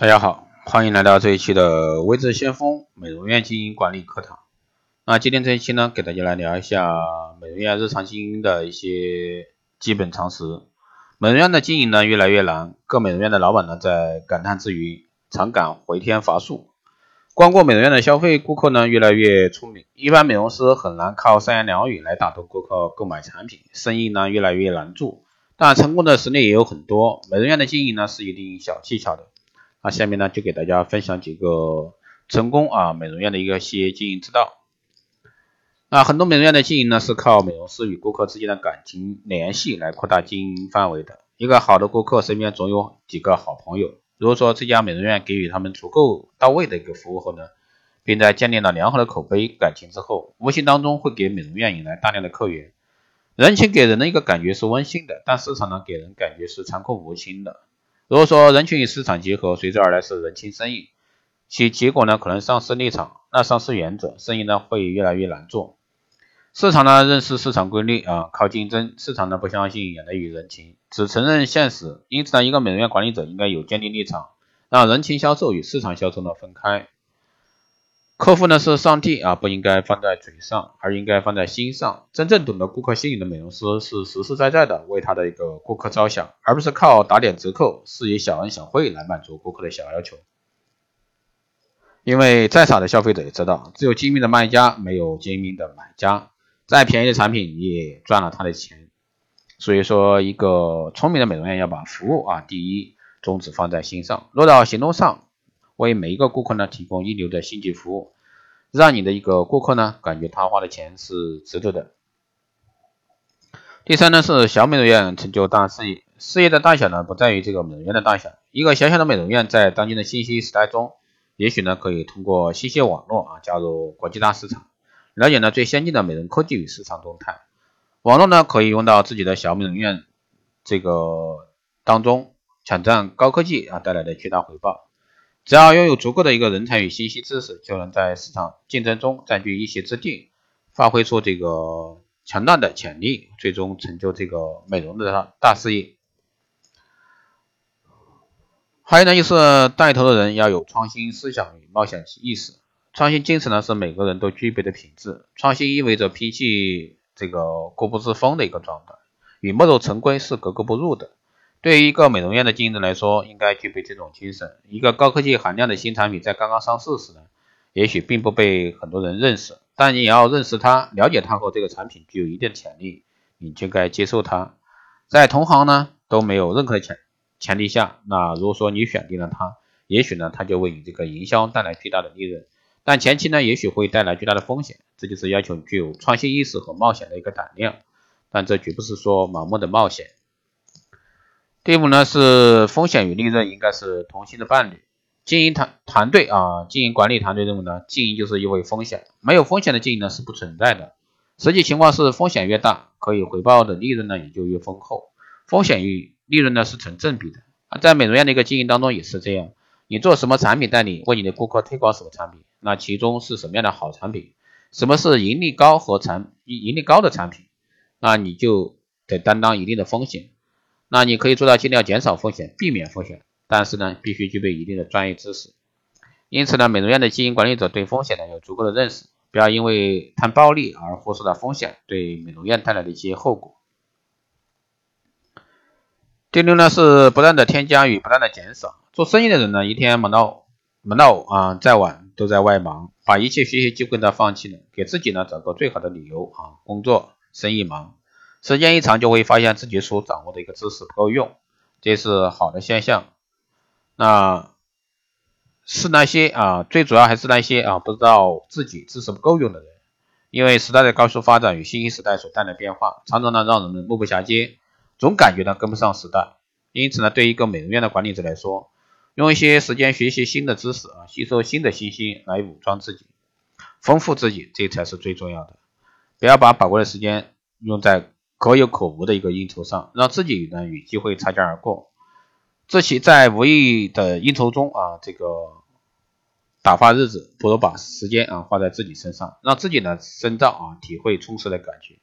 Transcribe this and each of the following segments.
大家好，欢迎来到这一期的微智先锋美容院经营管理课堂。那今天这一期呢，给大家来聊一下美容院日常经营的一些基本常识。美容院的经营呢越来越难，各美容院的老板呢在感叹之余，常感回天乏术。光顾美容院的消费顾客呢越来越聪明，一般美容师很难靠三言两语来打动顾客购买产品，生意呢越来越难做。但成功的实例也有很多，美容院的经营呢是一定小技巧的。那下面呢，就给大家分享几个成功啊美容院的一个些经营之道。那很多美容院的经营呢，是靠美容师与顾客之间的感情联系来扩大经营范围的。一个好的顾客身边总有几个好朋友。如果说这家美容院给予他们足够到位的一个服务后呢，并在建立了良好的口碑感情之后，无形当中会给美容院引来大量的客源。人情给人的一个感觉是温馨的，但市场呢给人感觉是残酷无情的。如果说人群与市场结合，随之而来是人情生意，其结果呢可能丧失立场，那丧失原则，生意呢会越来越难做。市场呢认识市场规律啊，靠竞争；市场呢不相信眼泪与人情，只承认现实。因此呢，一个美容院管理者应该有坚定立场，让人情销售与市场销售呢分开。客户呢是上帝啊，不应该放在嘴上，而应该放在心上。真正懂得顾客心理的美容师是实实在在的为他的一个顾客着想，而不是靠打点折扣、是以小恩小惠来满足顾客的小要求。因为再傻的消费者也知道，只有精明的卖家，没有精明的买家。再便宜的产品也赚了他的钱。所以说，一个聪明的美容院要把服务啊第一，宗旨放在心上，落到行动上。为每一个顾客呢提供一流的星级服务，让你的一个顾客呢感觉他花的钱是值得的。第三呢是小美容院成就大事业，事业的大小呢不在于这个美容院的大小，一个小小的美容院在当今的信息时代中，也许呢可以通过信息网络啊加入国际大市场，了解呢最先进的美容科技与市场动态。网络呢可以用到自己的小美容院这个当中，抢占高科技啊带来的巨大回报。只要拥有足够的一个人才与信息知识，就能在市场竞争中占据一席之地，发挥出这个强大的潜力，最终成就这个美容的大事业。还有呢，就是带头的人要有创新思想与冒险意识。创新精神呢，是每个人都具备的品质。创新意味着摒弃这个固步自封的一个状态，与墨守成规是格格不入的。对于一个美容院的经营者来说，应该具备这种精神。一个高科技含量的新产品在刚刚上市时呢，也许并不被很多人认识，但你也要认识它，了解它后这个产品具有一定的潜力，你就该接受它。在同行呢都没有任何的前前提下，那如果说你选定了它，也许呢它就为你这个营销带来巨大的利润，但前期呢也许会带来巨大的风险。这就是要求具有创新意识和冒险的一个胆量，但这绝不是说盲目的冒险。第五呢是风险与利润应该是同心的伴侣。经营团团队啊，经营管理团队认为呢，经营就是意味风险，没有风险的经营呢是不存在的。实际情况是，风险越大，可以回报的利润呢也就越丰厚。风险与利润呢是成正比的啊，在美容院的一个经营当中也是这样。你做什么产品代理，为你的顾客推广什么产品，那其中是什么样的好产品，什么是盈利高和产盈利高的产品，那你就得担当一定的风险。那你可以做到尽量减少风险，避免风险，但是呢，必须具备一定的专业知识。因此呢，美容院的经营管理者对风险呢有足够的认识，不要因为贪暴利而忽视了风险对美容院带来的一些后果。第六呢是不断的添加与不断的减少。做生意的人呢，一天忙到忙到啊再晚都在外忙，把一切学习机会都放弃了，给自己呢找个最好的理由啊，工作生意忙。时间一长，就会发现自己所掌握的一个知识不够用，这是好的现象。那是那些啊，最主要还是那些啊，不知道自己知识不够用的人。因为时代的高速发展与信息时代所带来的变化，常常呢让人们目不暇接，总感觉呢跟不上时代。因此呢，对一个美容院的管理者来说，用一些时间学习新的知识啊，吸收新的信息来武装自己，丰富自己，这才是最重要的。不要把宝贵的时间用在。可有可无的一个应酬上，让自己呢与机会擦肩而过，这些在无意的应酬中啊，这个打发日子，不如把时间啊花在自己身上，让自己呢深造啊，体会充实的感觉。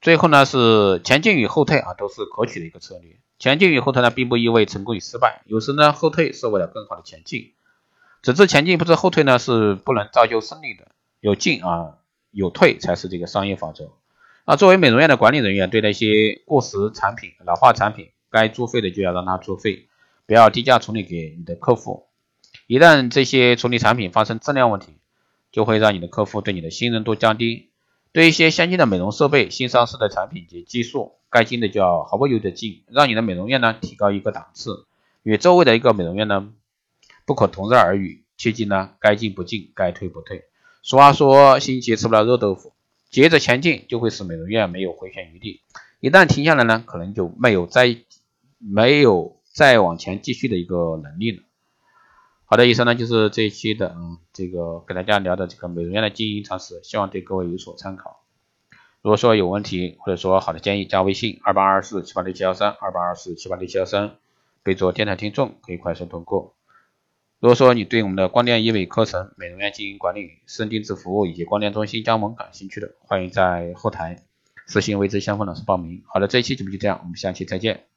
最后呢是前进与后退啊，都是可取的一个策略。前进与后退呢，并不意味成功与失败，有时呢后退是为了更好的前进。只知前进不知后退呢，是不能造就胜利的。有进啊，有退才是这个商业法则。啊，作为美容院的管理人员，对那些过时产品、老化产品，该作废的就要让它作废，不要低价处理给你的客户。一旦这些处理产品发生质量问题，就会让你的客户对你的信任度降低。对一些先进的美容设备、新上市的产品及技术，该进的就要毫不犹豫的进，让你的美容院呢提高一个档次，与周围的一个美容院呢不可同日而语。切记呢，该进不进，该退不退。俗话说，新奇吃不了热豆腐，接着前进就会使美容院没有回旋余地，一旦停下来呢，可能就没有再没有再往前继续的一个能力了。好的，以上呢就是这一期的，嗯，这个给大家聊的这个美容院的经营常识，希望对各位有所参考。如果说有问题或者说好的建议，加微信二八二四七八六七幺三二八二四七八六七幺三，备注电台听众，可以快速通过。如果说你对我们的光电医美课程、美容院经营管理、私人定制服务以及光电中心加盟感兴趣的，欢迎在后台私信未知相锋老师报名。好的，这一期节目就这样，我们下期再见。